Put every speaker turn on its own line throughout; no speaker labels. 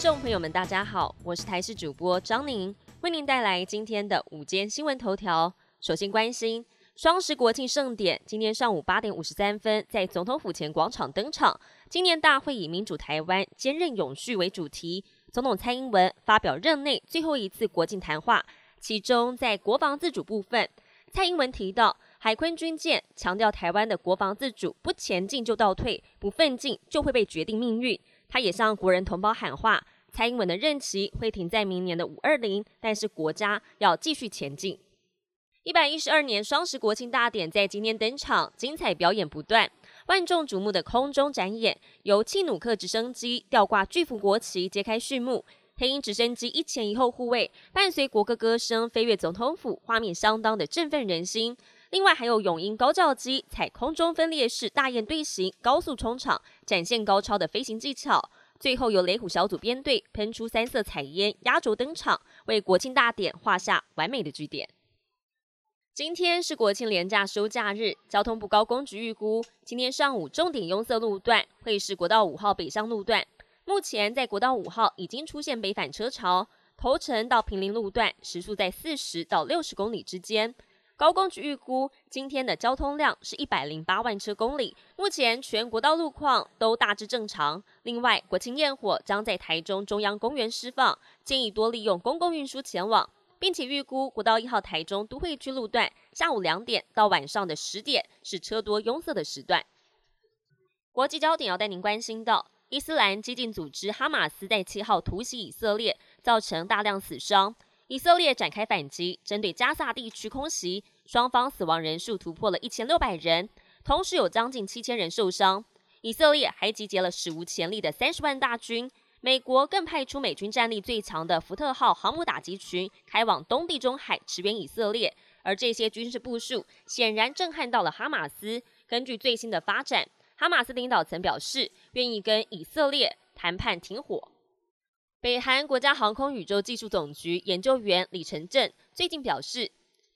众朋友们，大家好，我是台视主播张宁，为您带来今天的午间新闻头条。首先关心双十国庆盛典，今天上午八点五十三分，在总统府前广场登场。今年大会以“民主台湾，坚韧永续”为主题，总统蔡英文发表任内最后一次国庆谈话。其中，在国防自主部分，蔡英文提到海坤军舰，强调台湾的国防自主不前进就倒退，不奋进就会被决定命运。他也向国人同胞喊话：蔡英文的任期会停在明年的五二零，但是国家要继续前进。一百一十二年双十国庆大典在今天登场，精彩表演不断，万众瞩目的空中展演由气努克直升机吊挂巨幅国旗揭开序幕，黑鹰直升机一前一后护卫，伴随国歌歌声飞越总统府，画面相当的振奋人心。另外还有永鹰高教机踩空中分列式大雁队形高速冲场，展现高超的飞行技巧。最后由雷虎小组编队喷出三色彩烟压轴登场，为国庆大典画下完美的句点。今天是国庆连假收假日，交通部高工局预估，今天上午重点拥塞路段会是国道五号北向路段。目前在国道五号已经出现北返车潮，头城到平林路段时速在四十到六十公里之间。高工局预估，今天的交通量是一百零八万车公里。目前全国道路况都大致正常。另外，国庆焰火将在台中中央公园释放，建议多利用公共运输前往，并且预估国道一号台中都会区路段下午两点到晚上的十点是车多拥塞的时段。国际焦点要带您关心到，伊斯兰激进组织哈马斯在七号突袭以色列，造成大量死伤。以色列展开反击，针对加萨地区空袭，双方死亡人数突破了一千六百人，同时有将近七千人受伤。以色列还集结了史无前例的三十万大军，美国更派出美军战力最强的福特号航母打击群开往东地中海驰援以色列。而这些军事部署显然震撼到了哈马斯。根据最新的发展，哈马斯领导层表示愿意跟以色列谈判停火。北韩国家航空宇宙技术总局研究员李承镇最近表示，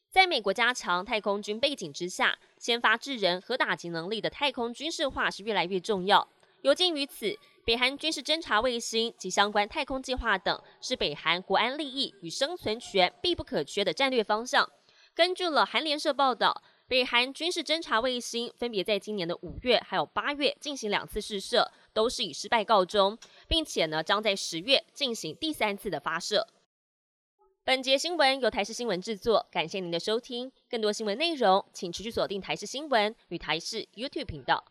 在美国加强太空军背景之下，先发制人和打击能力的太空军事化是越来越重要。有鉴于此，北韩军事侦察卫星及相关太空计划等，是北韩国安利益与生存权必不可缺的战略方向。根据了韩联社报道。北韩军事侦察卫星分别在今年的五月还有八月进行两次试射，都是以失败告终，并且呢将在十月进行第三次的发射。本节新闻由台视新闻制作，感谢您的收听。更多新闻内容，请持续锁定台视新闻与台视 YouTube 频道。